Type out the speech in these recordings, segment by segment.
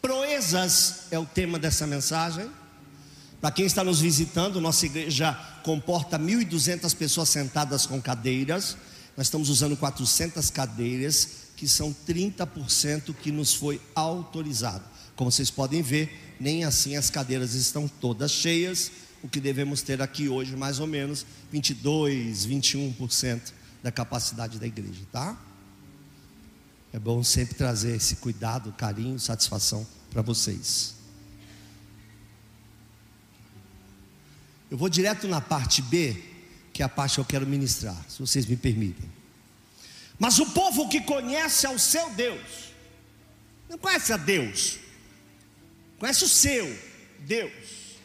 Proezas é o tema dessa mensagem. Para quem está nos visitando, nossa igreja comporta 1.200 pessoas sentadas com cadeiras. Nós estamos usando 400 cadeiras, que são 30% que nos foi autorizado. Como vocês podem ver, nem assim as cadeiras estão todas cheias. O que devemos ter aqui hoje, mais ou menos 22, 21% da capacidade da igreja, tá? É bom sempre trazer esse cuidado, carinho, satisfação para vocês. Eu vou direto na parte B, que é a parte que eu quero ministrar, se vocês me permitem. Mas o povo que conhece ao seu Deus, não conhece a Deus, conhece o seu Deus,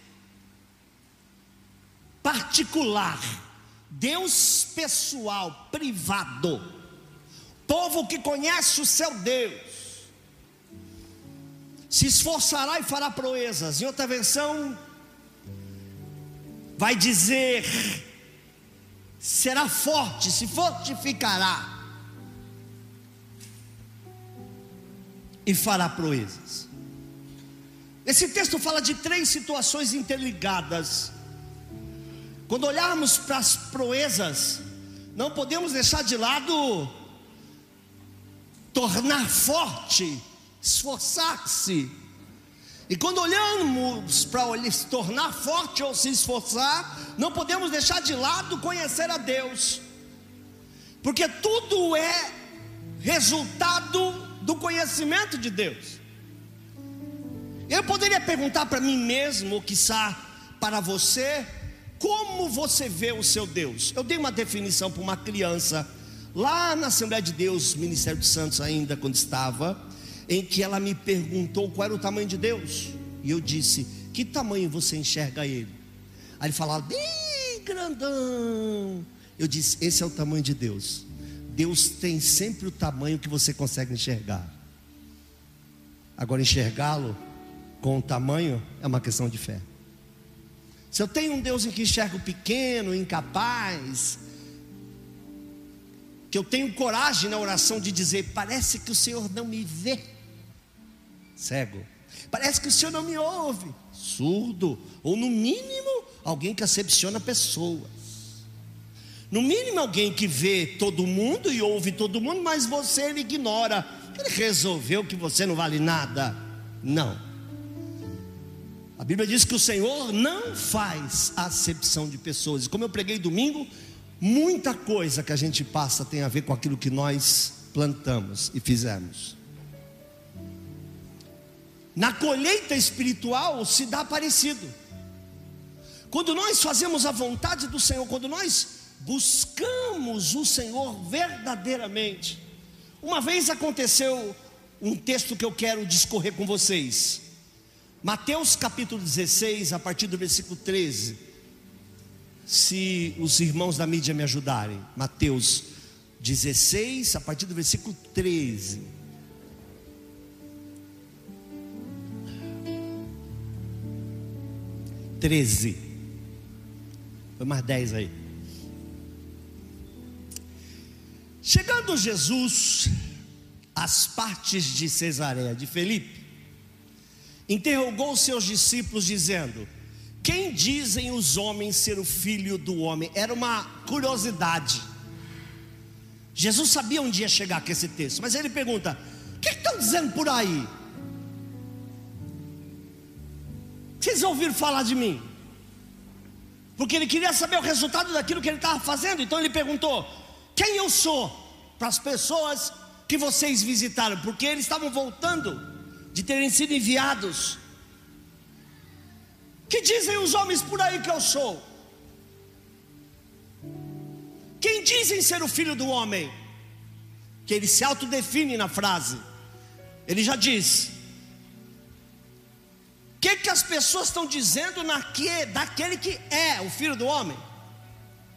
particular, Deus pessoal, privado, povo que conhece o seu Deus, se esforçará e fará proezas. Em outra versão, vai dizer: será forte, se fortificará e fará proezas. Esse texto fala de três situações interligadas. Quando olharmos para as proezas, não podemos deixar de lado tornar forte, esforçar-se, e quando olhamos para se tornar forte ou se esforçar, não podemos deixar de lado conhecer a Deus, porque tudo é resultado do conhecimento de Deus. Eu poderia perguntar para mim mesmo, ou quiçá para você, como você vê o seu Deus? Eu dei uma definição para uma criança, lá na Assembleia de Deus, Ministério dos Santos ainda, quando estava, em que ela me perguntou qual era o tamanho de Deus. E eu disse: Que tamanho você enxerga ele? Aí ele falava: Bem grandão. Eu disse: Esse é o tamanho de Deus. Deus tem sempre o tamanho que você consegue enxergar. Agora, enxergá-lo com o tamanho é uma questão de fé. Se eu tenho um Deus em que enxergo pequeno, incapaz, que eu tenho coragem na oração de dizer: parece que o Senhor não me vê cego. Parece que o Senhor não me ouve, surdo, ou no mínimo, alguém que acepciona pessoas. No mínimo, alguém que vê todo mundo e ouve todo mundo, mas você ele ignora. Ele resolveu que você não vale nada. Não. A Bíblia diz que o Senhor não faz acepção de pessoas. E como eu preguei domingo, muita coisa que a gente passa tem a ver com aquilo que nós plantamos e fizemos. Na colheita espiritual se dá parecido. Quando nós fazemos a vontade do Senhor, quando nós buscamos o Senhor verdadeiramente. Uma vez aconteceu um texto que eu quero discorrer com vocês. Mateus capítulo 16, a partir do versículo 13. Se os irmãos da mídia me ajudarem. Mateus 16, a partir do versículo 13. 13. Foi mais 10 aí. Chegando Jesus às partes de Cesareia de Felipe, interrogou seus discípulos, dizendo: Quem dizem os homens ser o filho do homem? Era uma curiosidade. Jesus sabia onde ia chegar com esse texto, mas ele pergunta: O que estão dizendo por aí? Vocês ouviram falar de mim? Porque ele queria saber o resultado daquilo que ele estava fazendo. Então ele perguntou: Quem eu sou? Para as pessoas que vocês visitaram, porque eles estavam voltando de terem sido enviados. Que dizem os homens por aí que eu sou? Quem dizem ser o filho do homem? Que ele se autodefine na frase. Ele já diz: O que, que as pessoas estão dizendo naque, daquele que é o filho do homem?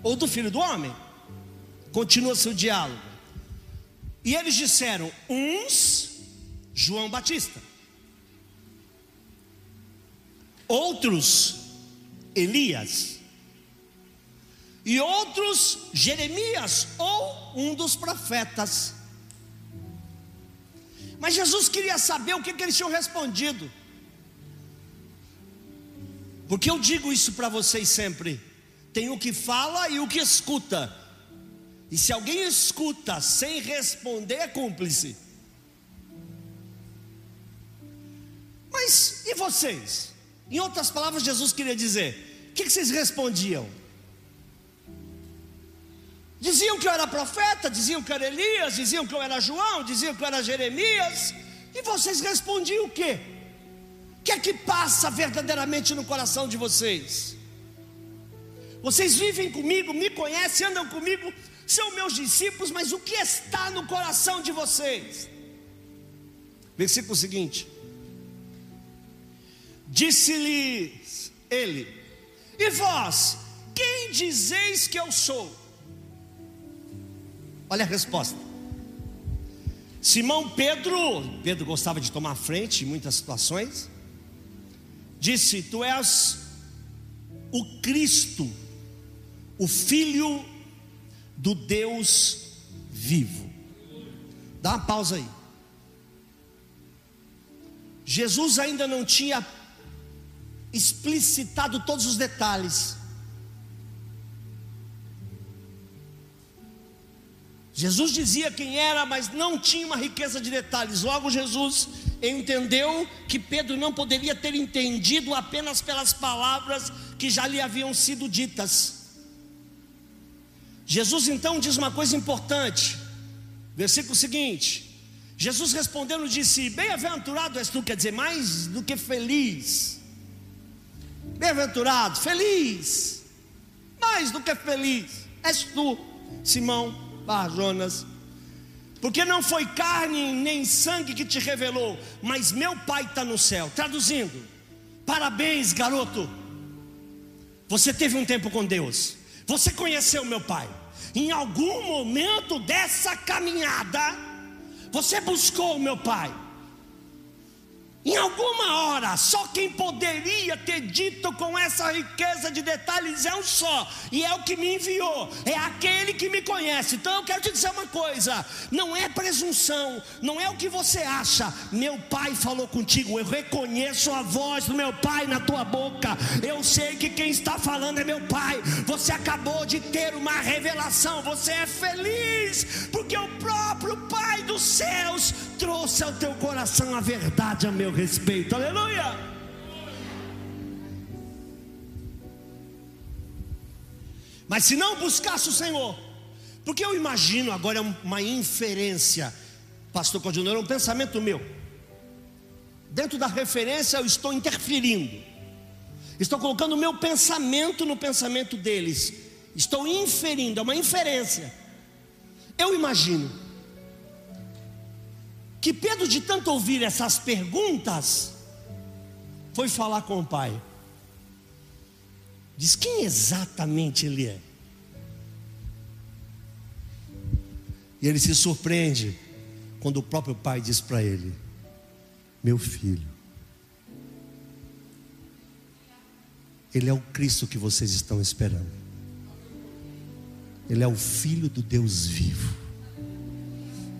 Ou do filho do homem? Continua seu diálogo. E eles disseram: uns, João Batista, outros, Elias, e outros, Jeremias ou um dos profetas. Mas Jesus queria saber o que, que eles tinham respondido. Porque eu digo isso para vocês sempre: tem o que fala e o que escuta. E se alguém escuta sem responder, é cúmplice. Mas e vocês? Em outras palavras, Jesus queria dizer: o que, que vocês respondiam? Diziam que eu era profeta, diziam que eu era Elias, diziam que eu era João, diziam que eu era Jeremias, e vocês respondiam o quê? O que é que passa verdadeiramente no coração de vocês? Vocês vivem comigo, me conhecem, andam comigo, são meus discípulos, mas o que está no coração de vocês? Versículo seguinte: Disse-lhes ele: E vós, quem dizeis que eu sou? Olha a resposta. Simão Pedro, Pedro gostava de tomar frente em muitas situações, disse: Tu és o Cristo, o Filho do Deus vivo. Dá uma pausa aí. Jesus ainda não tinha explicitado todos os detalhes. Jesus dizia quem era, mas não tinha uma riqueza de detalhes. Logo, Jesus entendeu que Pedro não poderia ter entendido apenas pelas palavras que já lhe haviam sido ditas. Jesus então diz uma coisa importante, versículo seguinte: Jesus respondendo disse: Bem-aventurado és tu, quer dizer, mais do que feliz. Bem-aventurado, feliz, mais do que feliz, és tu, Simão Bar Jonas. Porque não foi carne nem sangue que te revelou, mas meu Pai está no céu. Traduzindo, parabéns, garoto. Você teve um tempo com Deus. Você conheceu meu Pai. Em algum momento dessa caminhada, você buscou o meu Pai. Em alguma hora, só quem poderia ter dito com essa riqueza de detalhes é um só, e é o que me enviou, é aquele que me conhece. Então eu quero te dizer uma coisa: não é presunção, não é o que você acha. Meu pai falou contigo, eu reconheço a voz do meu pai na tua boca, eu sei que quem está falando é meu pai. Você acabou de ter uma revelação, você é feliz, porque o próprio Pai dos céus trouxe ao teu coração a verdade a meu respeito. Aleluia! Mas se não buscasse o Senhor, porque eu imagino agora uma inferência, Pastor Claudio, é um pensamento meu. Dentro da referência eu estou interferindo, estou colocando o meu pensamento no pensamento deles, estou inferindo, é uma inferência. Eu imagino que Pedro, de tanto ouvir essas perguntas, foi falar com o pai. Diz quem exatamente ele é. E ele se surpreende quando o próprio pai diz para ele: Meu filho, ele é o Cristo que vocês estão esperando. Ele é o Filho do Deus vivo.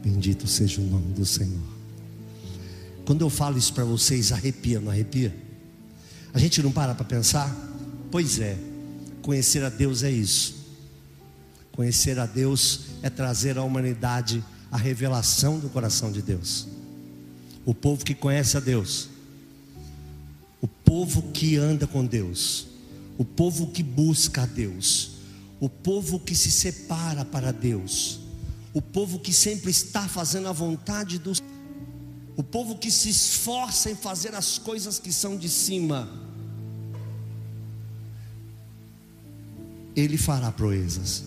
Bendito seja o nome do Senhor. Quando eu falo isso para vocês, arrepia, não arrepia? A gente não para para pensar? Pois é, conhecer a Deus é isso. Conhecer a Deus é trazer à humanidade a revelação do coração de Deus. O povo que conhece a Deus, o povo que anda com Deus, o povo que busca a Deus, o povo que se separa para Deus, o povo que sempre está fazendo a vontade do o povo que se esforça em fazer as coisas que são de cima, ele fará proezas.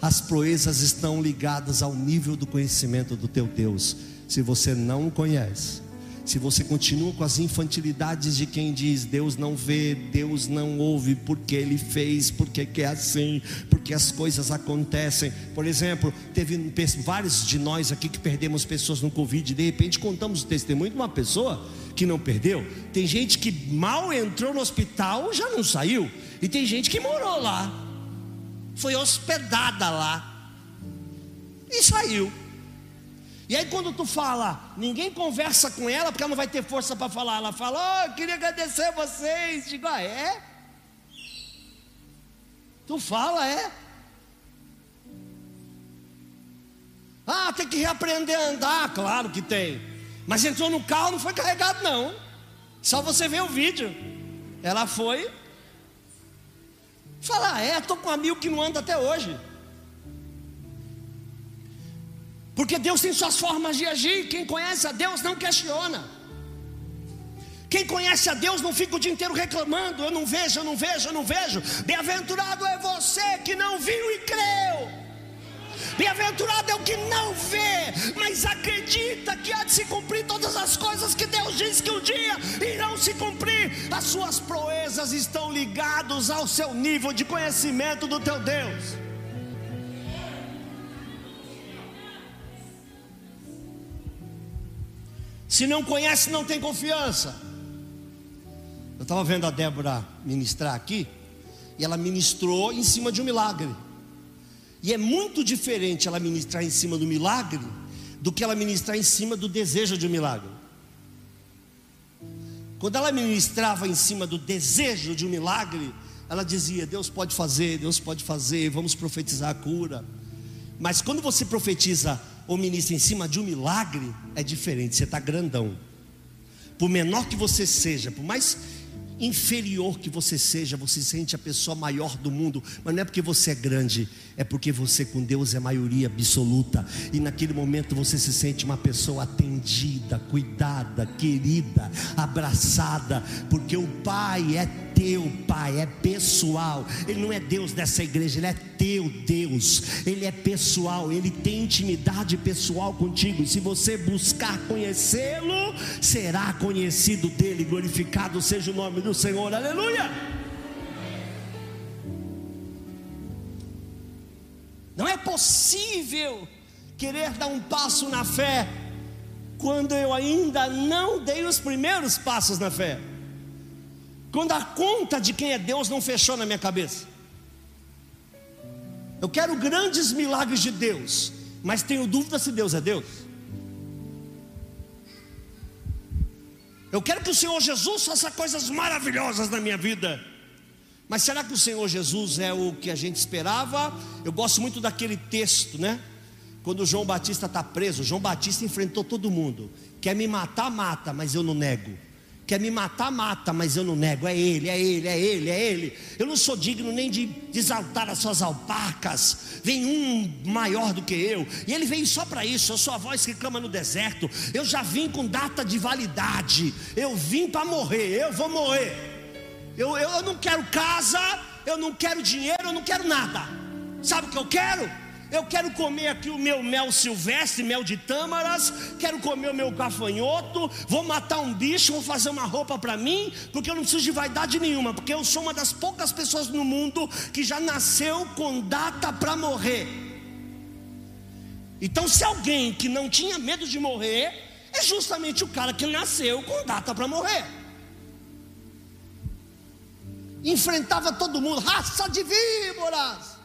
As proezas estão ligadas ao nível do conhecimento do teu Deus. Se você não o conhece, se você continua com as infantilidades de quem diz Deus não vê, Deus não ouve, porque Ele fez, porque é assim, porque as coisas acontecem. Por exemplo, teve vários de nós aqui que perdemos pessoas no Covid, de repente contamos o testemunho de uma pessoa que não perdeu. Tem gente que mal entrou no hospital, já não saiu, e tem gente que morou lá, foi hospedada lá e saiu. E aí quando tu fala, ninguém conversa com ela porque ela não vai ter força para falar. Ela fala, oh, eu queria agradecer a vocês. Digo, ah, é? Tu fala, é? Ah, tem que reaprender a andar, claro que tem. Mas entrou no carro, não foi carregado não. Só você ver o vídeo. Ela foi. Fala, ah, é, estou com um amigo que não anda até hoje. Porque Deus tem suas formas de agir. Quem conhece a Deus não questiona. Quem conhece a Deus não fica o dia inteiro reclamando: eu não vejo, eu não vejo, eu não vejo. Bem-aventurado é você que não viu e creu. Bem-aventurado é o que não vê, mas acredita que há de se cumprir todas as coisas que Deus diz que um dia irão se cumprir. As suas proezas estão ligadas ao seu nível de conhecimento do teu Deus. Se não conhece, não tem confiança. Eu estava vendo a Débora ministrar aqui, e ela ministrou em cima de um milagre. E é muito diferente ela ministrar em cima do milagre do que ela ministrar em cima do desejo de um milagre. Quando ela ministrava em cima do desejo de um milagre, ela dizia: Deus pode fazer, Deus pode fazer, vamos profetizar a cura. Mas quando você profetiza ou ministra em cima de um milagre, é diferente, você está grandão. Por menor que você seja, por mais inferior que você seja, você sente a pessoa maior do mundo, mas não é porque você é grande, é porque você com Deus é maioria absoluta, e naquele momento você se sente uma pessoa atendida, cuidada, querida, abraçada, porque o Pai é teu Pai, é pessoal, Ele não é Deus dessa igreja, Ele é teu Deus, Ele é pessoal, Ele tem intimidade pessoal contigo, e se você buscar conhecê-lo, será conhecido dele, glorificado seja o nome do Senhor, aleluia. Não é possível querer dar um passo na fé quando eu ainda não dei os primeiros passos na fé. Quando a conta de quem é Deus não fechou na minha cabeça. Eu quero grandes milagres de Deus, mas tenho dúvida se Deus é Deus. Eu quero que o Senhor Jesus faça coisas maravilhosas na minha vida. Mas será que o Senhor Jesus é o que a gente esperava? Eu gosto muito daquele texto, né? Quando João Batista está preso, João Batista enfrentou todo mundo. Quer me matar, mata, mas eu não nego. Quer me matar, mata, mas eu não nego. É ele, é ele, é ele, é ele. Eu não sou digno nem de exaltar as suas alpacas. Vem um maior do que eu. E ele veio só para isso. Eu sou a voz que clama no deserto. Eu já vim com data de validade. Eu vim para morrer. Eu vou morrer. Eu, eu, eu não quero casa, eu não quero dinheiro, eu não quero nada. Sabe o que eu quero? Eu quero comer aqui o meu mel silvestre, mel de tâmaras, quero comer o meu gafanhoto, vou matar um bicho, vou fazer uma roupa para mim, porque eu não preciso de vaidade nenhuma, porque eu sou uma das poucas pessoas no mundo que já nasceu com data para morrer. Então, se alguém que não tinha medo de morrer, é justamente o cara que nasceu com data para morrer enfrentava todo mundo, raça de víboras.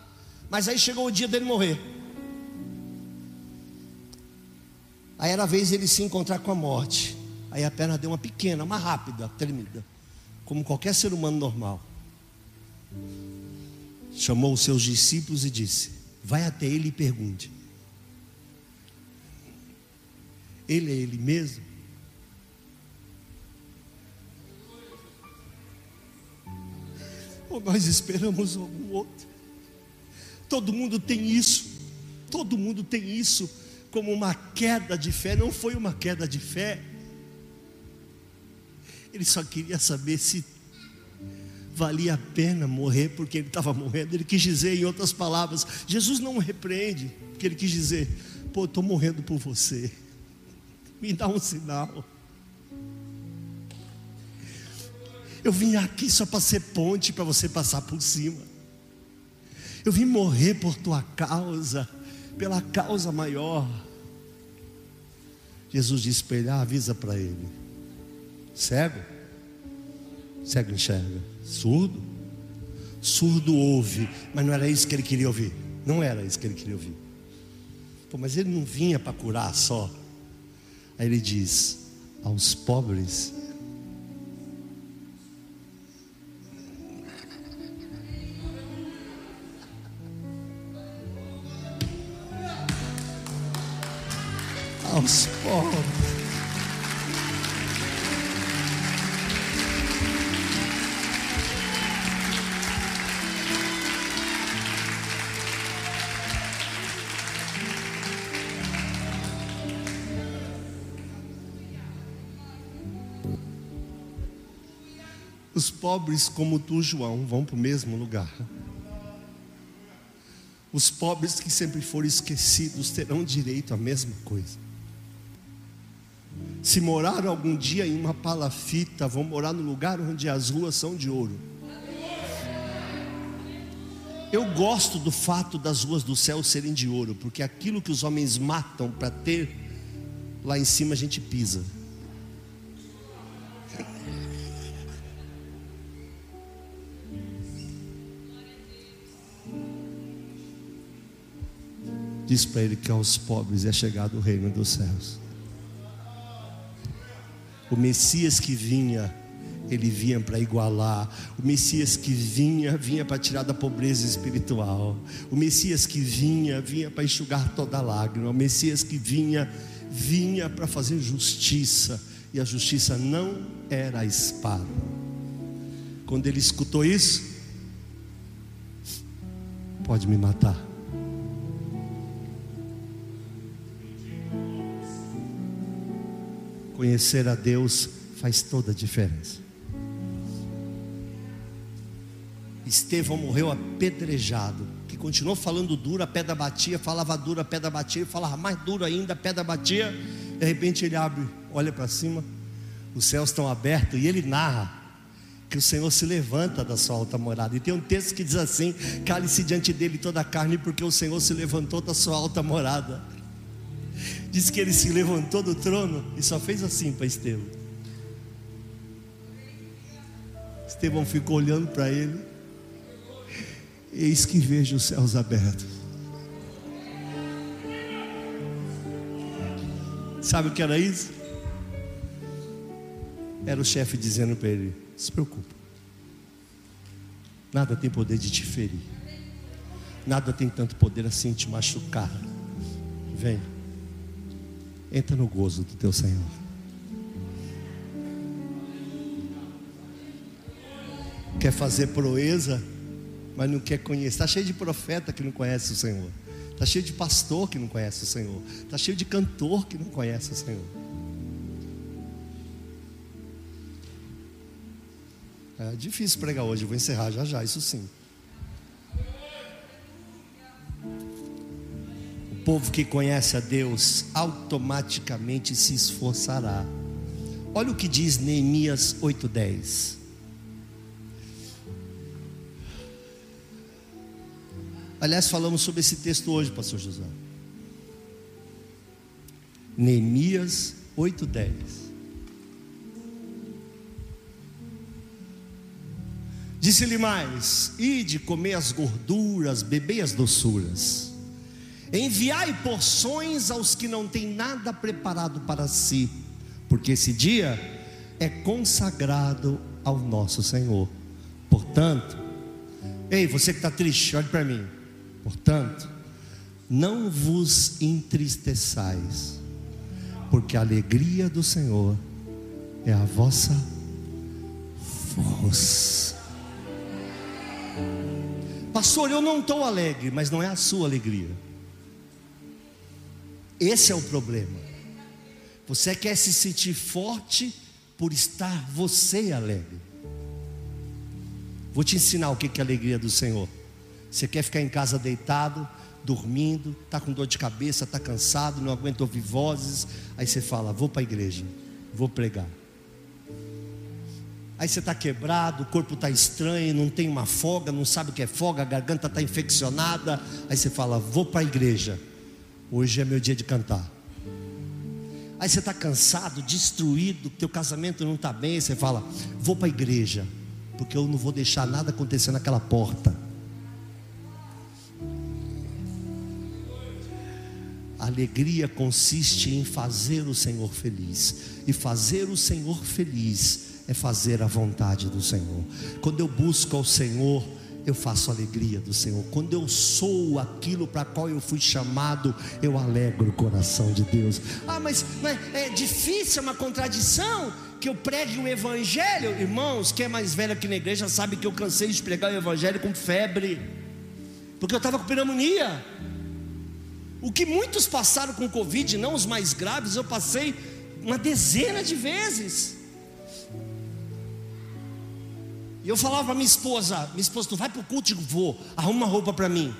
Mas aí chegou o dia dele morrer. Aí era a vez ele se encontrar com a morte. Aí a perna deu uma pequena, uma rápida, tremida, como qualquer ser humano normal. Chamou os seus discípulos e disse: Vai até ele e pergunte. Ele é ele mesmo? Ou nós esperamos algum outro? Todo mundo tem isso, todo mundo tem isso como uma queda de fé, não foi uma queda de fé. Ele só queria saber se valia a pena morrer porque ele estava morrendo. Ele quis dizer, em outras palavras, Jesus não repreende, porque ele quis dizer: pô, estou morrendo por você, me dá um sinal. Eu vim aqui só para ser ponte para você passar por cima. Eu vim morrer por tua causa, pela causa maior. Jesus disse para ele: ah, avisa para ele. Cego? Cego enxerga. Surdo? Surdo ouve, mas não era isso que ele queria ouvir. Não era isso que ele queria ouvir. Pô, mas ele não vinha para curar só. Aí ele diz: aos pobres Os pobres como tu, João, vão para o mesmo lugar. Os pobres que sempre foram esquecidos terão direito à mesma coisa. Se morar algum dia em uma palafita, vão morar no lugar onde as ruas são de ouro. Eu gosto do fato das ruas do céu serem de ouro, porque aquilo que os homens matam para ter, lá em cima a gente pisa. Diz para ele que aos pobres é chegado o reino dos céus. O Messias que vinha, ele vinha para igualar. O Messias que vinha, vinha para tirar da pobreza espiritual. O Messias que vinha, vinha para enxugar toda lágrima. O Messias que vinha, vinha para fazer justiça. E a justiça não era a espada. Quando ele escutou isso, pode me matar. Conhecer a Deus faz toda a diferença. Estevão morreu apedrejado, que continuou falando duro, a pedra batia, falava duro, a pedra batia, falava mais duro ainda, a pedra batia. De repente ele abre, olha para cima, os céus estão abertos e ele narra que o Senhor se levanta da sua alta morada. E tem um texto que diz assim: cale-se diante dele toda a carne, porque o Senhor se levantou da sua alta morada. Diz que ele se levantou do trono e só fez assim para Estevão. Estevão ficou olhando para ele. Eis que vejo os céus abertos. Sabe o que era isso? Era o chefe dizendo para ele: Se preocupa. Nada tem poder de te ferir. Nada tem tanto poder assim te machucar. Vem. Entra no gozo do teu Senhor. Quer fazer proeza, mas não quer conhecer. Está cheio de profeta que não conhece o Senhor. Está cheio de pastor que não conhece o Senhor. Está cheio de cantor que não conhece o Senhor. É difícil pregar hoje, vou encerrar já já, isso sim. Povo que conhece a Deus automaticamente se esforçará. Olha o que diz Neemias 8:10. Aliás, falamos sobre esse texto hoje, pastor José. Neemias 8:10. Disse-lhe mais: Ide comer as gorduras, bebei as doçuras Enviai porções aos que não têm nada preparado para si, porque esse dia é consagrado ao nosso Senhor. Portanto, ei, você que está triste, olhe para mim. Portanto, não vos entristeçais, porque a alegria do Senhor é a vossa força. Pastor, eu não estou alegre, mas não é a sua alegria. Esse é o problema. Você quer se sentir forte por estar você alegre. Vou te ensinar o que é a alegria do Senhor. Você quer ficar em casa deitado, dormindo, está com dor de cabeça, está cansado, não aguenta ouvir vozes. Aí você fala: Vou para a igreja, vou pregar. Aí você está quebrado, o corpo está estranho, não tem uma folga, não sabe o que é folga, a garganta está infeccionada. Aí você fala: Vou para a igreja, hoje é meu dia de cantar. Aí você está cansado, destruído, teu casamento não está bem, você fala: Vou para a igreja, porque eu não vou deixar nada acontecer naquela porta. A alegria consiste em fazer o Senhor feliz, e fazer o Senhor feliz é fazer a vontade do Senhor. Quando eu busco ao Senhor, eu faço alegria do Senhor. Quando eu sou aquilo para qual eu fui chamado, eu alegro o coração de Deus. Ah, mas, mas é difícil, é uma contradição que eu pregue o Evangelho, irmãos. Quem é mais velho aqui na igreja sabe que eu cansei de pregar o Evangelho com febre, porque eu estava com pneumonia. O que muitos passaram com Covid, não os mais graves, eu passei uma dezena de vezes. E eu falava para minha esposa: Minha esposa, tu vai para o culto? Eu vou, arruma uma roupa para mim.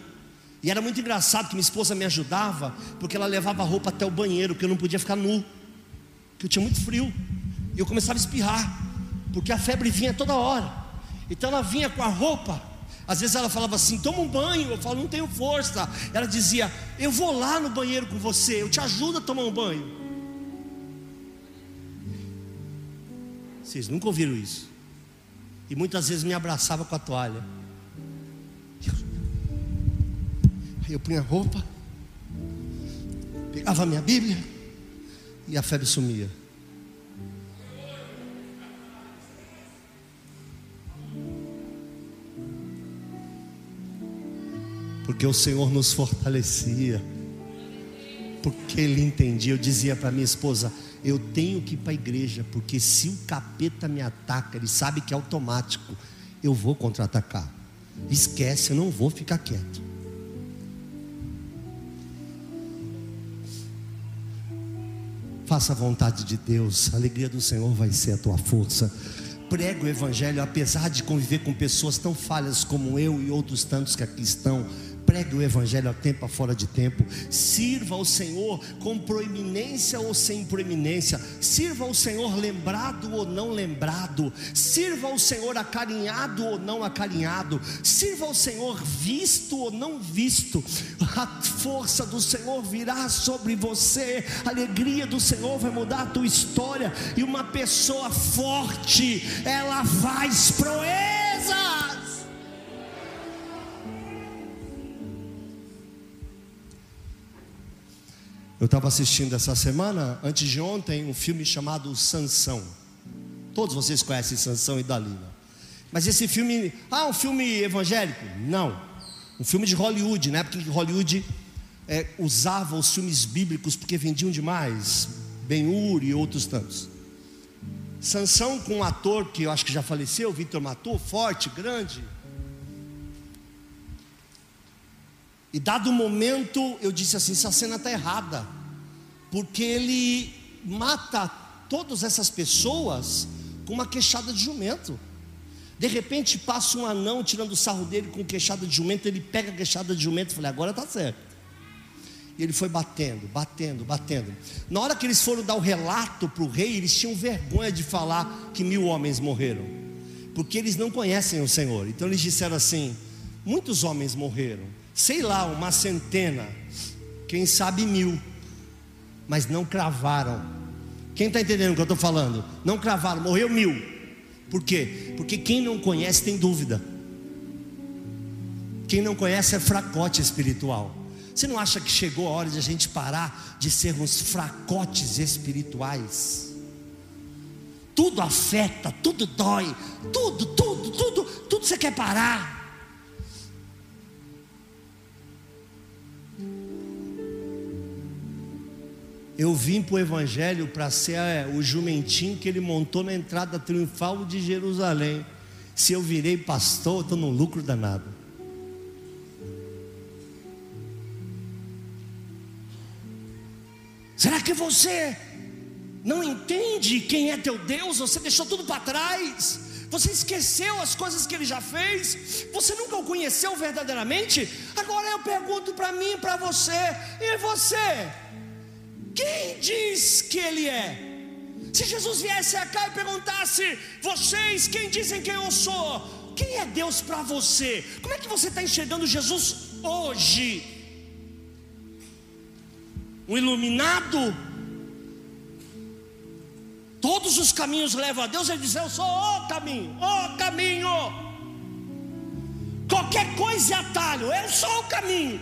E era muito engraçado que minha esposa me ajudava, porque ela levava a roupa até o banheiro, porque eu não podia ficar nu, porque eu tinha muito frio. E eu começava a espirrar, porque a febre vinha toda hora. Então ela vinha com a roupa às vezes ela falava assim: toma um banho. Eu falo, não tenho força. Ela dizia: eu vou lá no banheiro com você, eu te ajudo a tomar um banho. Vocês nunca ouviram isso? E muitas vezes me abraçava com a toalha. Aí eu punha a roupa, pegava a minha Bíblia e a febre sumia. porque o Senhor nos fortalecia, porque Ele entendia. Eu dizia para minha esposa: eu tenho que ir para a igreja, porque se o capeta me ataca, ele sabe que é automático, eu vou contra-atacar. Esquece, eu não vou ficar quieto. Faça a vontade de Deus, a alegria do Senhor vai ser a tua força. Prega o Evangelho, apesar de conviver com pessoas tão falhas como eu e outros tantos que aqui estão pregue o Evangelho a tempo, a fora de tempo, sirva ao Senhor com proeminência ou sem proeminência, sirva ao Senhor lembrado ou não lembrado, sirva ao Senhor acarinhado ou não acarinhado, sirva ao Senhor visto ou não visto, a força do Senhor virá sobre você, a alegria do Senhor vai mudar a tua história, e uma pessoa forte, ela faz proezas. Eu estava assistindo essa semana, antes de ontem, um filme chamado Sansão. Todos vocês conhecem Sansão e Dalila. Mas esse filme, ah, um filme evangélico? Não. Um filme de Hollywood, né? Porque Hollywood é, usava os filmes bíblicos porque vendiam demais. Ben-Hur e outros tantos. Sansão com um ator que eu acho que já faleceu, Victor Matou, forte, grande. E dado o momento, eu disse assim: essa cena está errada, porque ele mata todas essas pessoas com uma queixada de jumento. De repente passa um anão tirando o sarro dele com queixada de jumento, ele pega a queixada de jumento e fala: agora está certo. E ele foi batendo, batendo, batendo. Na hora que eles foram dar o relato para o rei, eles tinham vergonha de falar que mil homens morreram, porque eles não conhecem o Senhor. Então eles disseram assim: muitos homens morreram sei lá, uma centena, quem sabe mil, mas não cravaram. Quem está entendendo o que eu estou falando? Não cravaram, morreu mil. Por quê? Porque quem não conhece tem dúvida. Quem não conhece é fracote espiritual. Você não acha que chegou a hora de a gente parar de sermos fracotes espirituais? Tudo afeta, tudo dói, tudo, tudo, tudo, tudo você quer parar. Eu vim para o Evangelho para ser é, o jumentinho que ele montou na entrada triunfal de Jerusalém. Se eu virei pastor, eu estou num lucro danado. Será que você não entende quem é teu Deus? Você deixou tudo para trás? Você esqueceu as coisas que ele já fez? Você nunca o conheceu verdadeiramente? Agora eu pergunto para mim para você: e você? Quem diz que ele é? Se Jesus viesse cá e perguntasse: vocês, quem dizem quem eu sou? Quem é Deus para você? Como é que você está enxergando Jesus hoje? Um iluminado? Todos os caminhos levam a Deus, ele diz: Eu sou o caminho, o caminho. Qualquer coisa é atalho, eu sou o caminho.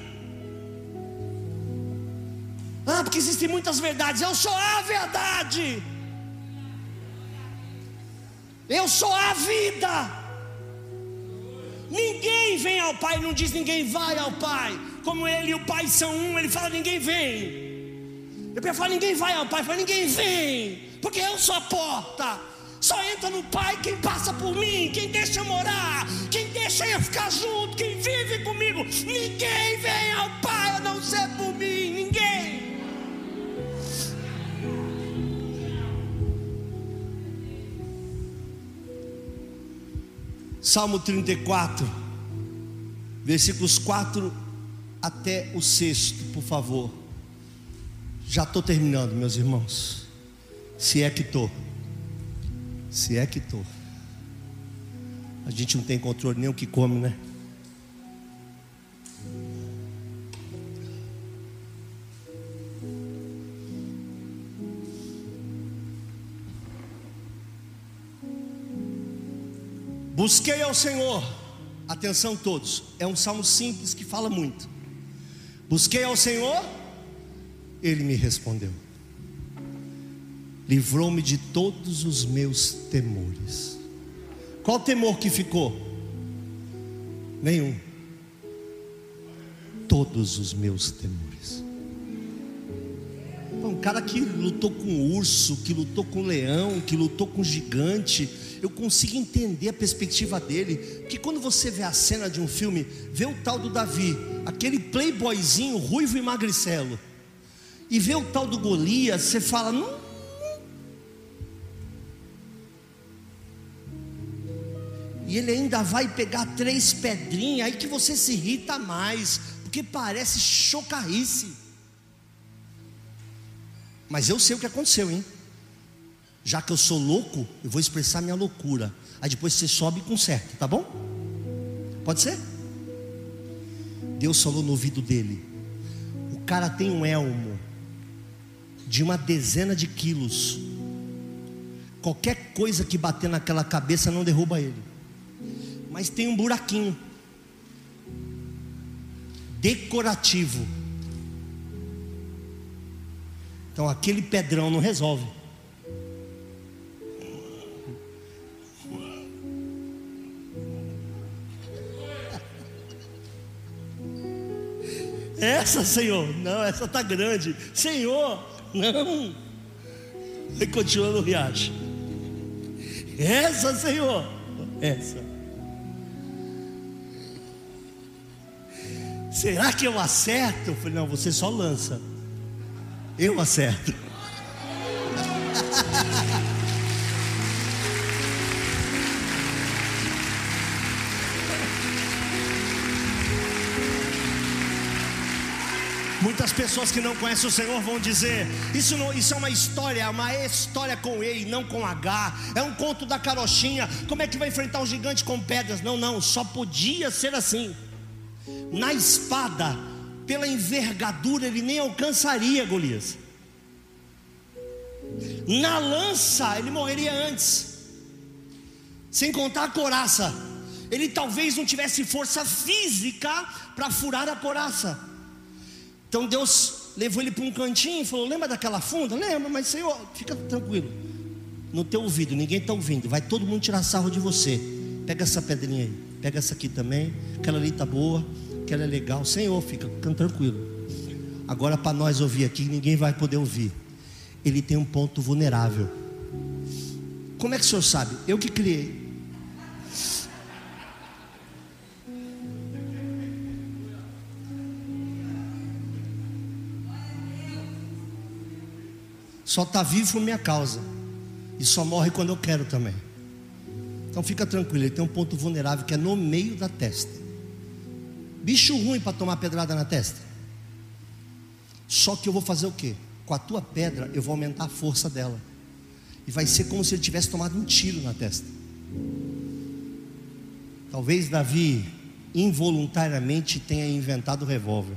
Ah, porque existem muitas verdades, eu sou a verdade. Eu sou a vida. Ninguém vem ao Pai, não diz ninguém vai ao Pai. Como ele e o Pai são um, ele fala ninguém vem. Eu falo ninguém vai ao Pai, fala ninguém vem, porque eu sou a porta. Só entra no Pai quem passa por mim, quem deixa eu morar, quem deixa eu ficar junto, quem vive comigo. Ninguém vem ao Pai a não ser por mim, ninguém. Salmo 34, versículos 4 até o sexto, por favor. Já estou terminando, meus irmãos. Se é que estou. Se é que estou. A gente não tem controle nem o que come, né? Busquei ao Senhor, atenção todos, é um salmo simples que fala muito. Busquei ao Senhor, Ele me respondeu, livrou-me de todos os meus temores. Qual temor que ficou? Nenhum. Todos os meus temores. Um cara que lutou com urso, que lutou com leão, que lutou com gigante, eu consigo entender a perspectiva dele. Que quando você vê a cena de um filme, vê o tal do Davi, aquele playboyzinho ruivo e magricelo, e vê o tal do Golias, você fala, não. E ele ainda vai pegar três pedrinhas, aí que você se irrita mais, porque parece chocarrice. Mas eu sei o que aconteceu, hein? Já que eu sou louco, eu vou expressar minha loucura. Aí depois você sobe e conserta, tá bom? Pode ser? Deus falou no ouvido dele. O cara tem um elmo de uma dezena de quilos. Qualquer coisa que bater naquela cabeça não derruba ele. Mas tem um buraquinho decorativo. Então aquele pedrão não resolve. Essa, Senhor, não, essa está grande. Senhor, não. E continua no riacho. Essa, Senhor, essa. Será que eu acerto? Eu falei, não, você só lança. Eu acerto. Muitas pessoas que não conhecem o Senhor vão dizer: isso, não, isso é uma história, é uma história com E, não com H. É um conto da carochinha. Como é que vai enfrentar um gigante com pedras? Não, não, só podia ser assim. Na espada, pela envergadura, ele nem alcançaria Golias. Na lança, ele morreria antes. Sem contar a coraça. Ele talvez não tivesse força física para furar a coraça. Então Deus levou ele para um cantinho e falou: Lembra daquela funda? Lembra, mas Senhor, fica tranquilo. No teu ouvido, ninguém está ouvindo. Vai todo mundo tirar sarro de você. Pega essa pedrinha aí. Pega essa aqui também. Aquela ali está boa. Aquela é legal. Senhor, fica, fica tranquilo. Agora, para nós ouvir aqui, ninguém vai poder ouvir. Ele tem um ponto vulnerável. Como é que o senhor sabe? Eu que criei. só está vivo por minha causa e só morre quando eu quero também. Então fica tranquilo, ele tem um ponto vulnerável que é no meio da testa. Bicho ruim para tomar pedrada na testa. Só que eu vou fazer o quê? Com a tua pedra eu vou aumentar a força dela. E vai ser como se ele tivesse tomado um tiro na testa. Talvez Davi involuntariamente tenha inventado o revólver.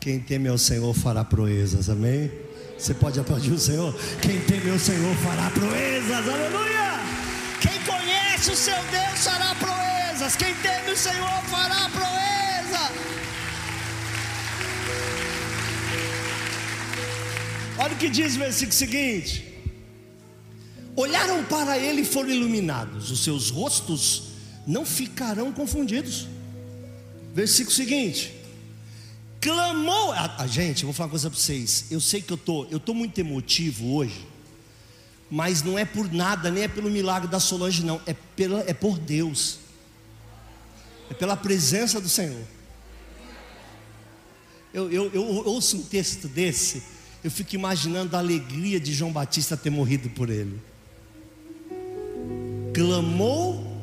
Quem teme ao Senhor fará proezas, amém? Você pode aplaudir o Senhor? Quem teme ao Senhor fará proezas, aleluia! Quem conhece o seu Deus fará proezas, quem teme o Senhor fará proezas. Olha o que diz o versículo seguinte: Olharam para ele e foram iluminados, os seus rostos não ficarão confundidos. Versículo seguinte: clamou. A, a, gente, eu vou falar uma coisa para vocês. Eu sei que eu tô, eu tô muito emotivo hoje, mas não é por nada, nem é pelo milagre da Solange, não. É pela, é por Deus. É pela presença do Senhor. Eu, eu, eu ouço um texto desse, eu fico imaginando a alegria de João Batista ter morrido por ele. Clamou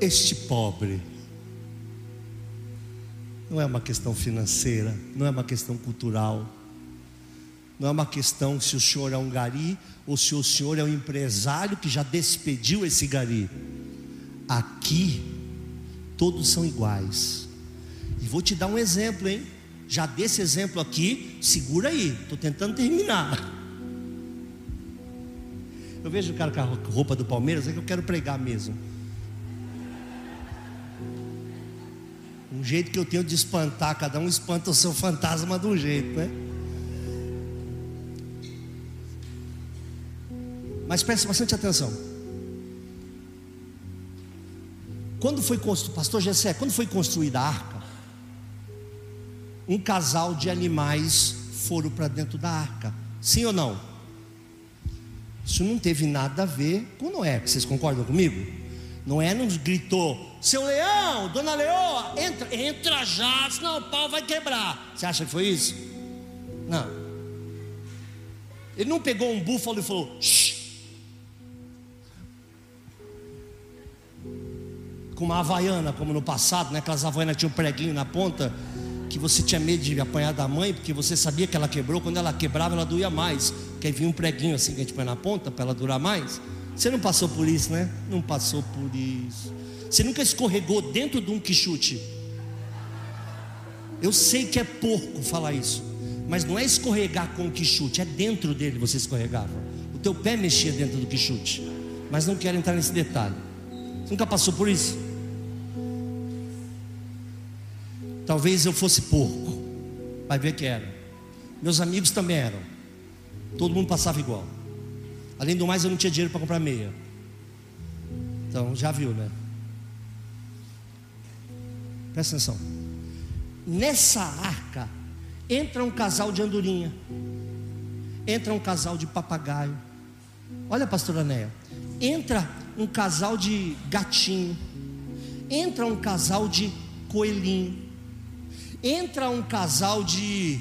este pobre não é uma questão financeira, não é uma questão cultural, não é uma questão se o senhor é um gari ou se o senhor é um empresário que já despediu esse gari. Aqui, todos são iguais. E vou te dar um exemplo, hein? Já desse exemplo aqui, segura aí, estou tentando terminar. Eu vejo o cara com a roupa do Palmeiras, é que eu quero pregar mesmo. Um jeito que eu tenho de espantar, cada um espanta o seu fantasma de um jeito, né? Mas preste bastante atenção. Quando foi construído, pastor Gessé, quando foi construída a arca, um casal de animais foram para dentro da arca. Sim ou não? Isso não teve nada a ver com Noé. Vocês concordam comigo? Noé não gritou, seu leão, dona leoa, entra, entra já, senão o pau vai quebrar. Você acha que foi isso? Não. Ele não pegou um búfalo e falou, Shh. com uma havaiana, como no passado, né? aquelas havaianas tinham um preguinho na ponta, que você tinha medo de apanhar da mãe, porque você sabia que ela quebrou, quando ela quebrava ela doía mais, porque aí vinha um preguinho assim que a gente põe na ponta para ela durar mais. Você não passou por isso, né? Não passou por isso. Você nunca escorregou dentro de um quichute. Eu sei que é porco falar isso, mas não é escorregar com o quichute, é dentro dele você escorregava. O teu pé mexia dentro do quichute, mas não quero entrar nesse detalhe. Você nunca passou por isso? Talvez eu fosse porco, vai ver que era. Meus amigos também eram. Todo mundo passava igual. Além do mais, eu não tinha dinheiro para comprar meia. Então, já viu, né? Presta atenção. Nessa arca entra um casal de andorinha. Entra um casal de papagaio. Olha, pastora Néia. Entra um casal de gatinho. Entra um casal de coelhinho. Entra um casal de.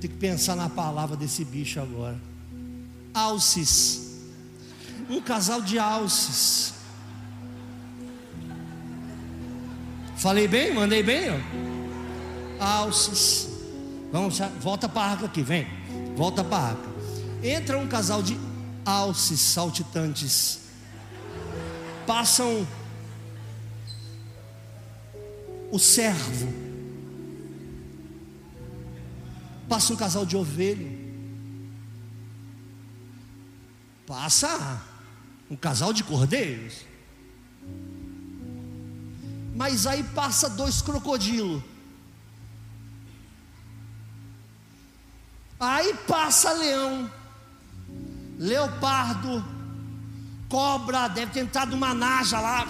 Tem que pensar na palavra desse bicho agora. Alces. Um casal de alces. Falei bem? Mandei bem? Ó. Alces. Vamos, volta a arca aqui, vem. Volta a arca. Entra um casal de alces saltitantes. Passam o servo. Passa um casal de ovelha. Passa um casal de cordeiros. Mas aí passa dois crocodilos. Aí passa leão, leopardo, cobra, deve ter entrado uma naja lá.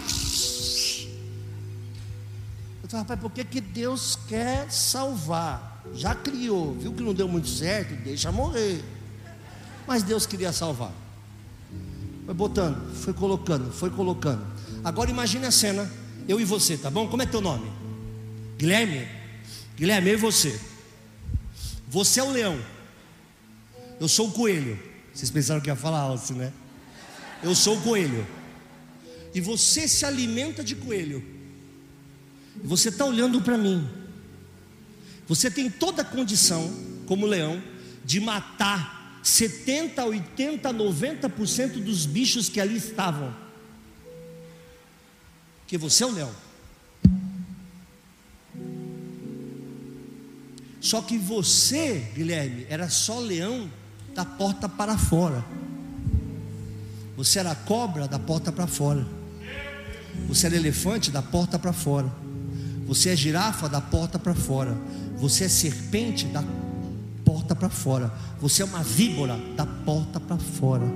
Eu falei, rapaz, por que, que Deus quer salvar? Já criou, viu que não deu muito certo, deixa morrer. Mas Deus queria salvar. Foi botando, foi colocando, foi colocando. Agora imagine a cena eu e você, tá bom? Como é teu nome? Guilherme? Guilherme, eu e você. Você é o leão. Eu sou o coelho. Vocês pensaram que ia falar alto, né? Eu sou o coelho. E você se alimenta de coelho. E você está olhando para mim. Você tem toda a condição, como leão, de matar 70, 80, 90% dos bichos que ali estavam. Porque você é o leão. Só que você, Guilherme, era só leão da porta para fora. Você era cobra da porta para fora. Você era elefante da porta para fora. Você é girafa da porta para fora. Você é serpente da porta para fora. Você é uma víbora da porta para fora.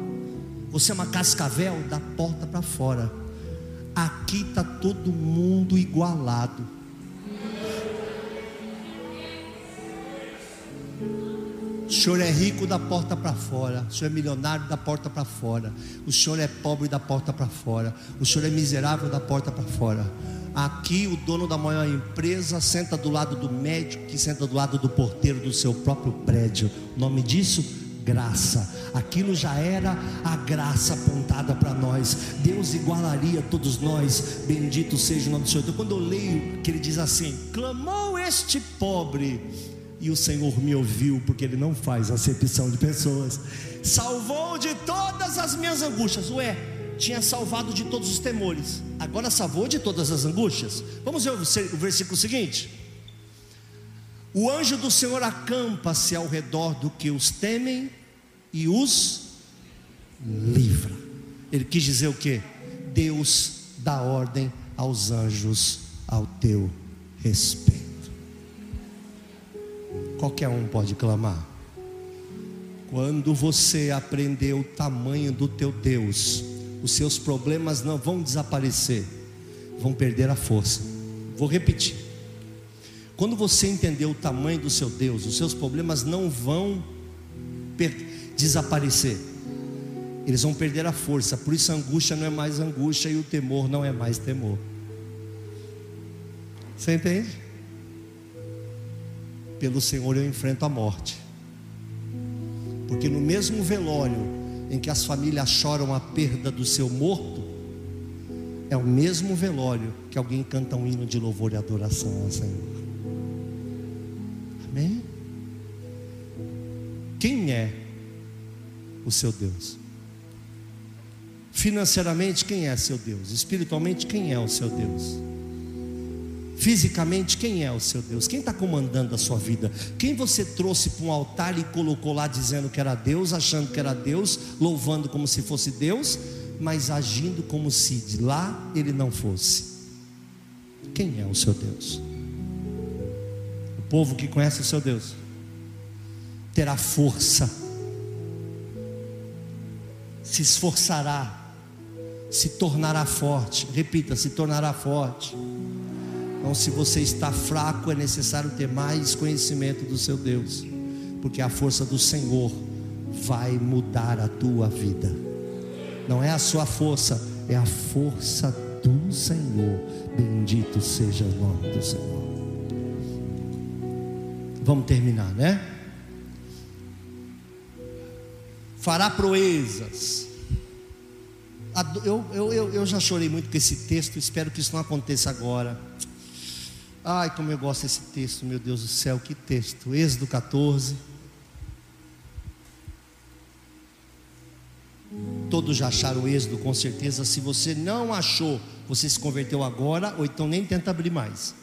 Você é uma cascavel da porta para fora. Aqui está todo mundo igualado. O senhor é rico da porta para fora, o senhor é milionário da porta para fora, o senhor é pobre da porta para fora, o senhor é miserável da porta para fora. Aqui o dono da maior empresa senta do lado do médico, que senta do lado do porteiro do seu próprio prédio. O nome disso? Graça. Aquilo já era a graça apontada para nós. Deus igualaria todos nós. Bendito seja o nome do Senhor. Então, quando eu leio que ele diz assim: clamou este pobre e o Senhor me ouviu, porque Ele não faz acepção de pessoas. Salvou de todas as minhas angústias. Ué, tinha salvado de todos os temores. Agora salvou de todas as angústias. Vamos ver o versículo seguinte. O anjo do Senhor acampa-se ao redor do que os temem e os livra. Ele quis dizer o que? Deus dá ordem aos anjos ao teu respeito. Qualquer um pode clamar. Quando você aprender o tamanho do teu Deus, os seus problemas não vão desaparecer, vão perder a força. Vou repetir. Quando você entender o tamanho do seu Deus, os seus problemas não vão desaparecer, eles vão perder a força. Por isso a angústia não é mais angústia e o temor não é mais temor. Você entende? pelo Senhor eu enfrento a morte. Porque no mesmo velório em que as famílias choram a perda do seu morto, é o mesmo velório que alguém canta um hino de louvor e adoração ao Senhor. Amém? Quem é o seu Deus? Financeiramente, quem é seu Deus? Espiritualmente, quem é o seu Deus? Fisicamente, quem é o seu Deus? Quem está comandando a sua vida? Quem você trouxe para um altar e colocou lá dizendo que era Deus, achando que era Deus, louvando como se fosse Deus, mas agindo como se de lá ele não fosse? Quem é o seu Deus? O povo que conhece o seu Deus terá força, se esforçará, se tornará forte. Repita: se tornará forte então, se você está fraco, é necessário ter mais conhecimento do seu Deus, porque a força do Senhor vai mudar a tua vida. Não é a sua força, é a força do Senhor. Bendito seja o nome do Senhor. Vamos terminar, né? Fará proezas. Eu, eu, eu, já chorei muito com esse texto, espero que isso não aconteça agora. Ai, como eu gosto desse texto, meu Deus do céu, que texto. Êxodo 14. Todos já acharam o êxodo, com certeza. Se você não achou, você se converteu agora, ou então nem tenta abrir mais.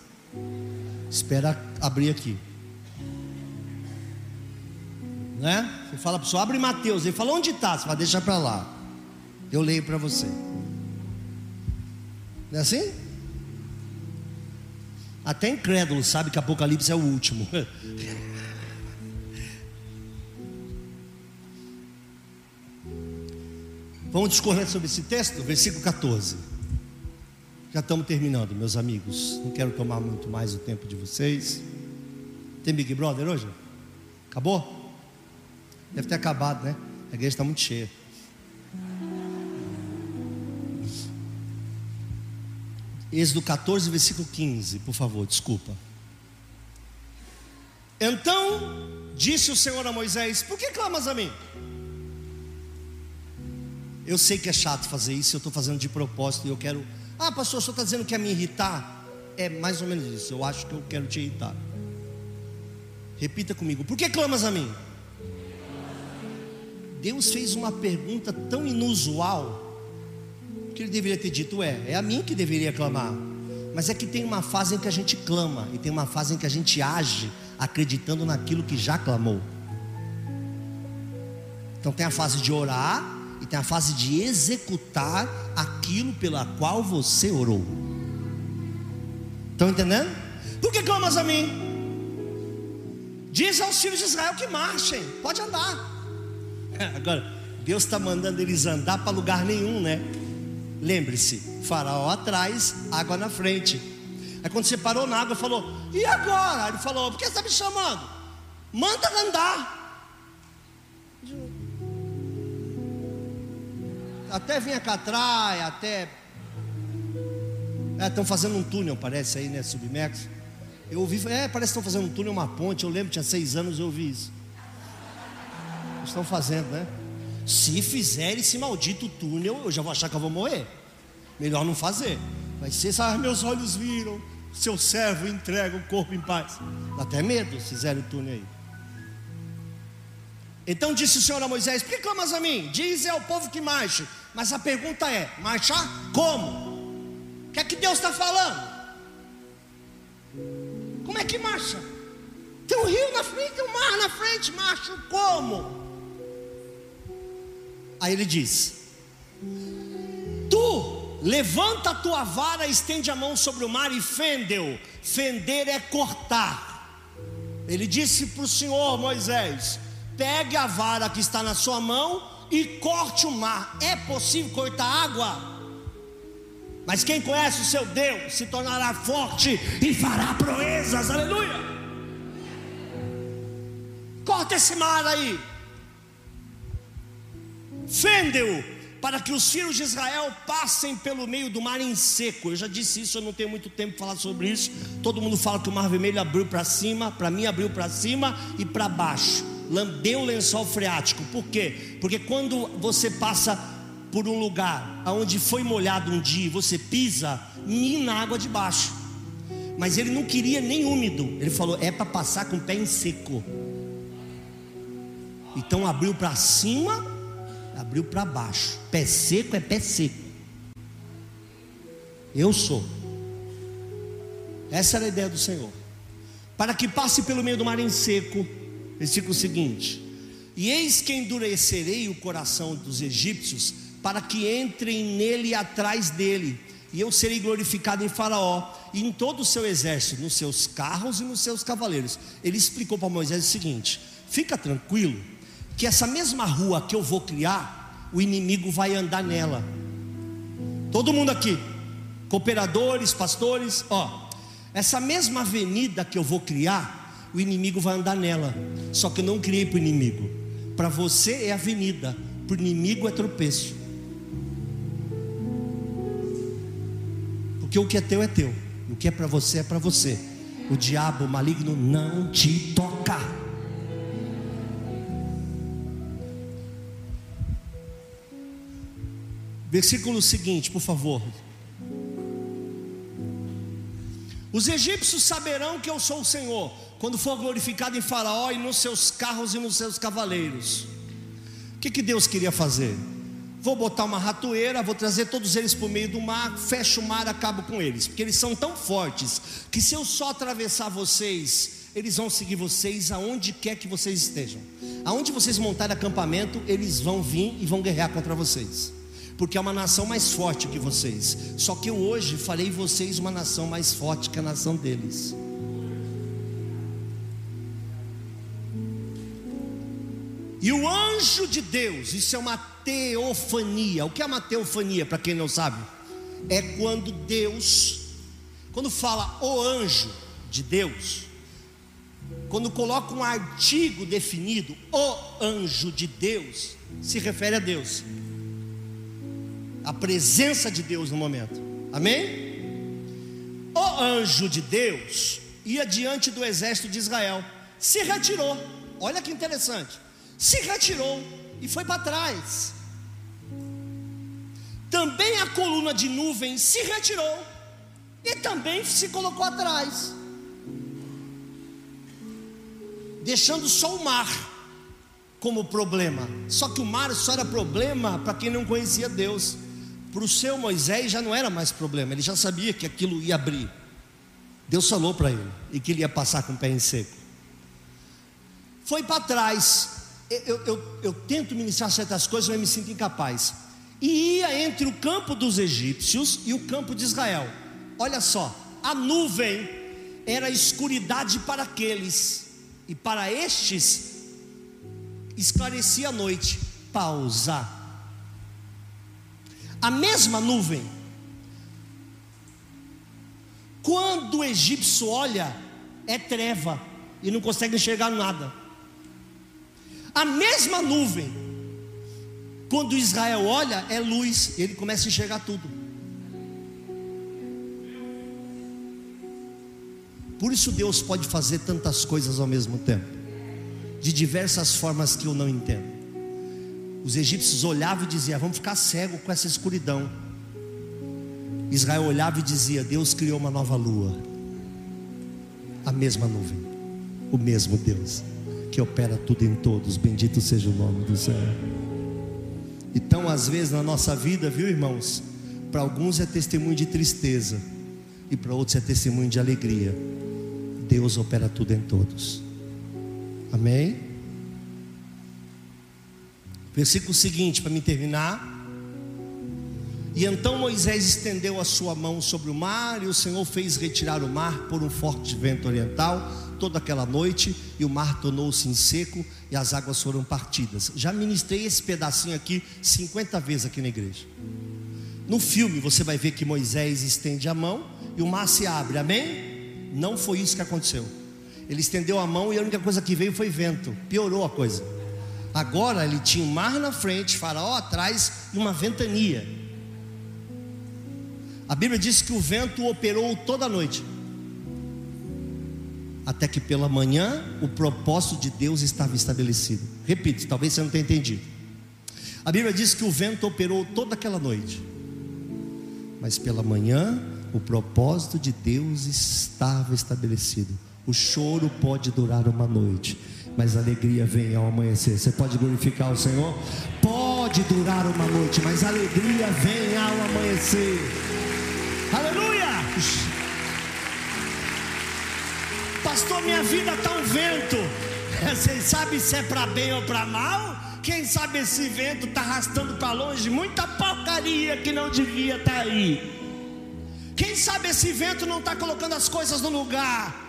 Espera abrir aqui. Né? Você fala para o pessoal, abre Mateus. Ele fala, onde está? Você fala, deixa para lá. Eu leio para você. Não é assim? Até incrédulo sabe que Apocalipse é o último. Vamos discorrer sobre esse texto, versículo 14. Já estamos terminando, meus amigos. Não quero tomar muito mais o tempo de vocês. Tem Big Brother hoje? Acabou? Deve ter acabado, né? A igreja está muito cheia. Êxodo 14, versículo 15, por favor, desculpa. Então disse o Senhor a Moisés: Por que clamas a mim? Eu sei que é chato fazer isso, eu estou fazendo de propósito e eu quero. Ah, pastor, senhor está dizendo que é me irritar? É mais ou menos isso, eu acho que eu quero te irritar. Repita comigo: Por que clamas a mim? Deus fez uma pergunta tão inusual que ele deveria ter dito: É, é a mim que deveria clamar. Mas é que tem uma fase em que a gente clama e tem uma fase em que a gente age acreditando naquilo que já clamou. Então tem a fase de orar e tem a fase de executar aquilo pela qual você orou. Estão entendendo? Por que clamas a mim? Diz aos filhos de Israel que marchem, pode andar. Agora, Deus está mandando eles andar para lugar nenhum, né? Lembre-se, faraó atrás, água na frente. Aí quando você parou na água, falou: E agora? Ele falou: Por que você está me chamando? Manda andar. Até vinha catraia, até. Estão é, fazendo um túnel, parece aí, né? Submerso. Eu ouvi, é, parece que estão fazendo um túnel, uma ponte. Eu lembro, tinha seis anos, eu ouvi isso. Estão fazendo, né? Se fizer esse maldito túnel, eu já vou achar que eu vou morrer. Melhor não fazer. Vai ser, sabe, meus olhos viram, seu servo entrega o corpo em paz. Dá até medo se fizerem o túnel aí. Então disse o Senhor a Moisés: Por que clamas a mim? Diz ao povo que marche. Mas a pergunta é: marchar como? O que é que Deus está falando? Como é que marcha? Tem um rio na frente, tem um mar na frente, marcha como? Aí ele diz: Tu levanta a tua vara, estende a mão sobre o mar e fendeu. Fender é cortar. Ele disse para o Senhor Moisés: Pegue a vara que está na sua mão e corte o mar. É possível cortar água? Mas quem conhece o seu Deus se tornará forte e fará proezas. Aleluia! Corta esse mar aí fende-o, para que os filhos de Israel passem pelo meio do mar em seco. Eu já disse isso, eu não tenho muito tempo para falar sobre isso. Todo mundo fala que o mar vermelho abriu para cima, para mim abriu para cima e para baixo. Lambeu o lençol freático. Por quê? Porque quando você passa por um lugar onde foi molhado um dia, você pisa, mina a água de baixo. Mas ele não queria nem úmido. Ele falou: é para passar com o pé em seco. Então abriu para cima abriu para baixo. Pé seco é pé seco. Eu sou. Essa era a ideia do Senhor. Para que passe pelo meio do mar em seco. Versículo seguinte: E eis que endurecerei o coração dos egípcios, para que entrem nele atrás dele, e eu serei glorificado em Faraó e em todo o seu exército, nos seus carros e nos seus cavaleiros. Ele explicou para Moisés o seguinte: Fica tranquilo, que essa mesma rua que eu vou criar, o inimigo vai andar nela. Todo mundo aqui, cooperadores, pastores, ó, essa mesma avenida que eu vou criar, o inimigo vai andar nela. Só que eu não criei para o inimigo. Para você é avenida, para o inimigo é tropeço. Porque o que é teu é teu, o que é para você é para você. O diabo maligno não te toca. Versículo seguinte, por favor. Os egípcios saberão que eu sou o Senhor, quando for glorificado em Faraó e nos seus carros e nos seus cavaleiros. O que, que Deus queria fazer? Vou botar uma ratoeira, vou trazer todos eles para o meio do mar, fecho o mar, acabo com eles, porque eles são tão fortes que se eu só atravessar vocês, eles vão seguir vocês aonde quer que vocês estejam. Aonde vocês montarem acampamento, eles vão vir e vão guerrear contra vocês porque é uma nação mais forte que vocês. Só que eu hoje farei vocês uma nação mais forte que a nação deles. E o anjo de Deus, isso é uma teofania. O que é uma teofania, para quem não sabe? É quando Deus, quando fala o anjo de Deus, quando coloca um artigo definido, o anjo de Deus, se refere a Deus a presença de Deus no momento. Amém? O anjo de Deus ia diante do exército de Israel. se retirou. Olha que interessante. Se retirou e foi para trás. Também a coluna de nuvem se retirou e também se colocou atrás, deixando só o mar como problema. Só que o mar só era problema para quem não conhecia Deus. Para o seu Moisés já não era mais problema, ele já sabia que aquilo ia abrir. Deus falou para ele e que ele ia passar com o pé em seco. Foi para trás. Eu, eu, eu, tento ministrar certas coisas, mas me sinto incapaz. E ia entre o campo dos egípcios e o campo de Israel. Olha só, a nuvem era escuridade para aqueles, e para estes esclarecia a noite. Pausa. A mesma nuvem, quando o egípcio olha, é treva e não consegue enxergar nada. A mesma nuvem, quando Israel olha, é luz, e ele começa a enxergar tudo. Por isso Deus pode fazer tantas coisas ao mesmo tempo, de diversas formas que eu não entendo. Os egípcios olhavam e diziam: Vamos ficar cego com essa escuridão. Israel olhava e dizia: Deus criou uma nova lua, a mesma nuvem, o mesmo Deus, que opera tudo em todos. Bendito seja o nome do Senhor. Então, às vezes na nossa vida, viu irmãos? Para alguns é testemunho de tristeza, e para outros é testemunho de alegria. Deus opera tudo em todos. Amém? Versículo seguinte, para me terminar. E então Moisés estendeu a sua mão sobre o mar, e o Senhor fez retirar o mar por um forte vento oriental toda aquela noite, e o mar tornou-se em seco, e as águas foram partidas. Já ministrei esse pedacinho aqui 50 vezes aqui na igreja. No filme você vai ver que Moisés estende a mão e o mar se abre, amém? Não foi isso que aconteceu. Ele estendeu a mão e a única coisa que veio foi vento. Piorou a coisa. Agora ele tinha o mar na frente, faraó atrás e uma ventania. A Bíblia diz que o vento operou toda a noite. Até que pela manhã o propósito de Deus estava estabelecido. Repito, talvez você não tenha entendido. A Bíblia diz que o vento operou toda aquela noite. Mas pela manhã o propósito de Deus estava estabelecido. O choro pode durar uma noite, mas a alegria vem ao amanhecer. Você pode glorificar o Senhor? Pode durar uma noite, mas a alegria vem ao amanhecer. Aleluia! Pastor, minha vida está um vento. Você sabe se é para bem ou para mal? Quem sabe esse vento está arrastando para longe muita porcaria que não devia estar tá aí. Quem sabe esse vento não está colocando as coisas no lugar?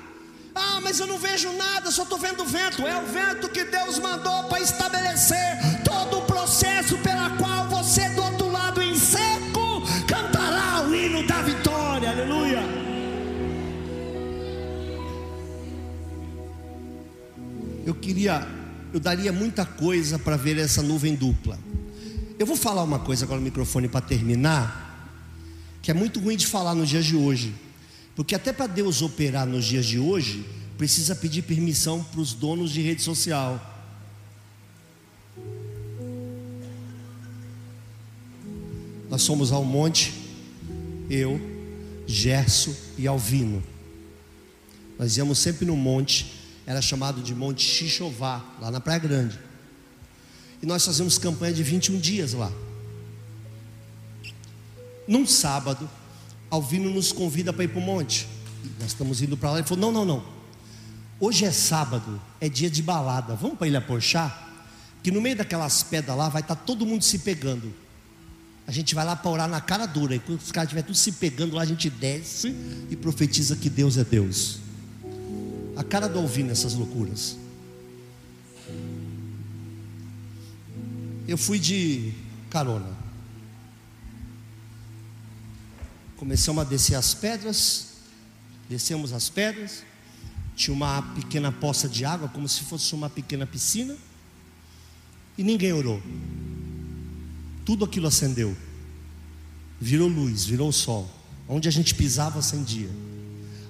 Ah, mas eu não vejo nada, só estou vendo vento. É o vento que Deus mandou para estabelecer todo o processo pela qual você do outro lado em seco cantará o hino da vitória. Aleluia. Eu queria, eu daria muita coisa para ver essa nuvem dupla. Eu vou falar uma coisa agora no microfone para terminar que é muito ruim de falar nos dias de hoje, porque até para Deus operar nos dias de hoje, precisa pedir permissão para os donos de rede social. Nós somos ao monte, eu, Gerso e Alvino. Nós íamos sempre no monte, era chamado de Monte Xixová, lá na Praia Grande. E nós fazíamos campanha de 21 dias lá. Num sábado, Alvino nos convida para ir para o monte. Nós estamos indo para lá. Ele falou: Não, não, não. Hoje é sábado, é dia de balada. Vamos para Ilha Porchá? Que no meio daquelas pedras lá vai estar tá todo mundo se pegando. A gente vai lá para orar na cara dura. E quando os caras estiverem tudo se pegando lá, a gente desce e profetiza que Deus é Deus. A cara do Alvino, essas loucuras. Eu fui de carona. Começamos a descer as pedras, descemos as pedras, tinha uma pequena poça de água, como se fosse uma pequena piscina, e ninguém orou. Tudo aquilo acendeu, virou luz, virou sol. Onde a gente pisava acendia.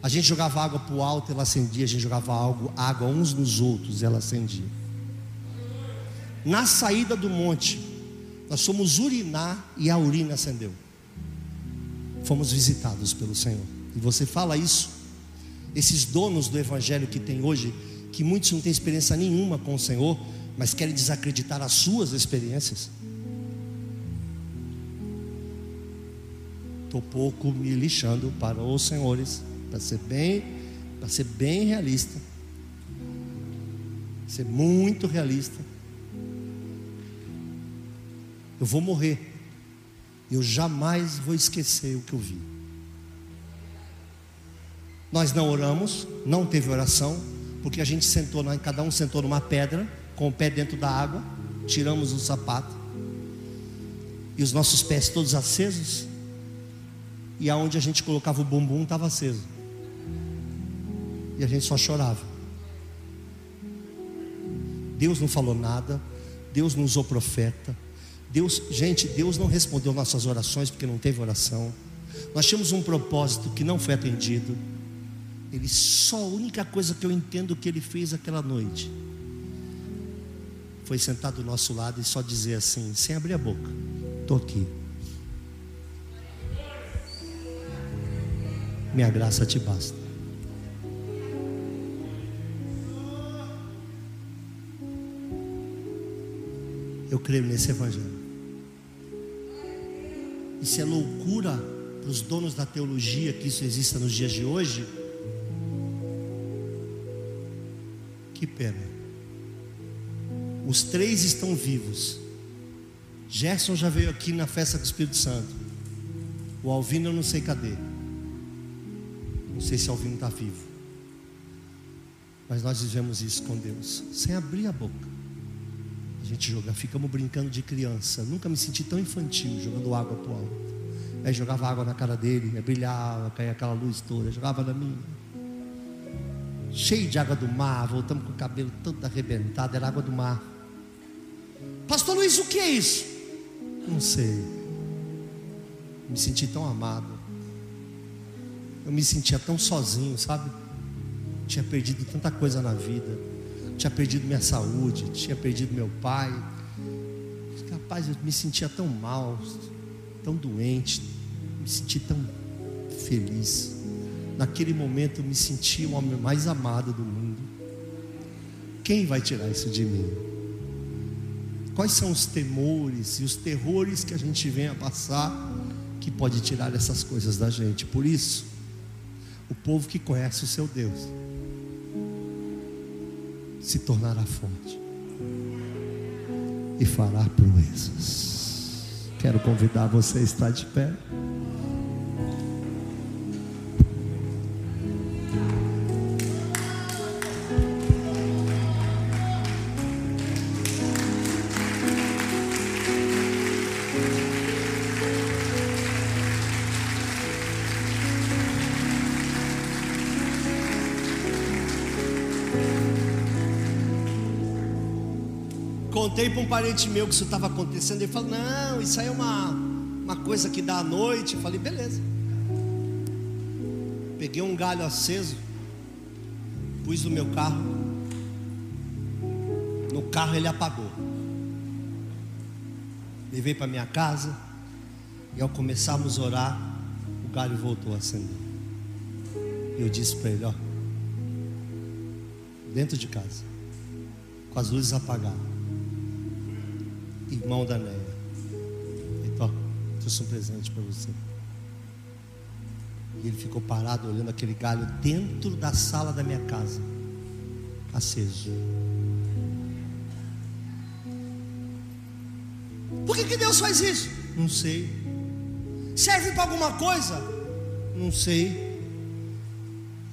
A gente jogava água para o alto, ela acendia. A gente jogava água, água uns nos outros, ela acendia. Na saída do monte, nós fomos urinar e a urina acendeu. Fomos visitados pelo Senhor. E você fala isso, esses donos do evangelho que tem hoje, que muitos não têm experiência nenhuma com o Senhor, mas querem desacreditar as suas experiências. Estou pouco me lixando para os senhores, para ser bem, para ser bem realista, ser muito realista. Eu vou morrer. Eu jamais vou esquecer o que eu vi. Nós não oramos, não teve oração, porque a gente sentou, cada um sentou numa pedra, com o pé dentro da água, tiramos o sapato, e os nossos pés todos acesos, e aonde a gente colocava o bumbum estava aceso, e a gente só chorava. Deus não falou nada, Deus não usou profeta, Deus, gente, Deus não respondeu nossas orações porque não teve oração. Nós tínhamos um propósito que não foi atendido. Ele só a única coisa que eu entendo que ele fez aquela noite foi sentar do nosso lado e só dizer assim, sem abrir a boca: "Tô aqui. Minha graça te basta." Eu creio nesse evangelho. Isso é loucura para os donos da teologia que isso exista nos dias de hoje. Que pena. Os três estão vivos. Gerson já veio aqui na festa do Espírito Santo. O Alvino eu não sei cadê. Não sei se o Alvino está vivo. Mas nós vivemos isso com Deus, sem abrir a boca. Gente joga, ficamos brincando de criança. Nunca me senti tão infantil jogando água pro alto. Aí jogava água na cara dele, brilhava, caía aquela luz toda, jogava na minha. Cheio de água do mar, voltamos com o cabelo todo arrebentado, era água do mar. Pastor Luiz, o que é isso? Não sei. Me senti tão amado. Eu me sentia tão sozinho, sabe? Tinha perdido tanta coisa na vida tinha perdido minha saúde, tinha perdido meu pai. Rapaz, eu me sentia tão mal, tão doente, me senti tão feliz. Naquele momento eu me senti o homem mais amado do mundo. Quem vai tirar isso de mim? Quais são os temores e os terrores que a gente vem a passar que pode tirar essas coisas da gente? Por isso, o povo que conhece o seu Deus se tornará forte e fará proezas. Quero convidar você a estar de pé. Contei para um parente meu que isso estava acontecendo. Ele falou: Não, isso aí é uma, uma coisa que dá à noite. Eu falei: Beleza. Peguei um galho aceso, pus no meu carro. No carro ele apagou. Levei para minha casa. E ao começarmos a orar, o galho voltou a acender. Eu disse para ele: Ó, dentro de casa, com as luzes apagadas irmão da Neia. Então, trouxe um presente para você. E ele ficou parado olhando aquele galho dentro da sala da minha casa, aceso. Por que, que Deus faz isso? Não sei. Serve para alguma coisa? Não sei.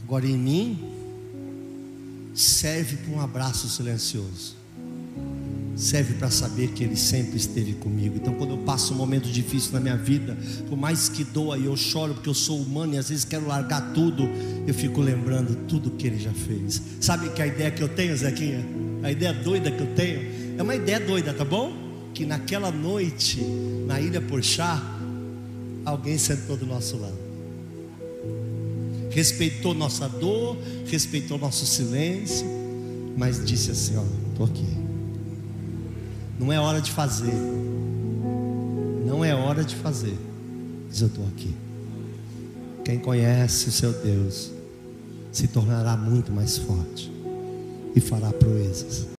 Agora em mim, serve para um abraço silencioso serve para saber que Ele sempre esteve comigo. Então, quando eu passo um momento difícil na minha vida, por mais que doa e eu choro porque eu sou humano e às vezes quero largar tudo, eu fico lembrando tudo que Ele já fez. Sabe que a ideia que eu tenho, Zequinha? A ideia doida que eu tenho é uma ideia doida, tá bom? Que naquela noite, na Ilha Porchá, alguém sentou do nosso lado. respeitou nossa dor, respeitou nosso silêncio, mas disse assim: Ó, estou aqui. Não é hora de fazer, não é hora de fazer, mas eu estou aqui. Quem conhece o seu Deus se tornará muito mais forte e fará proezas.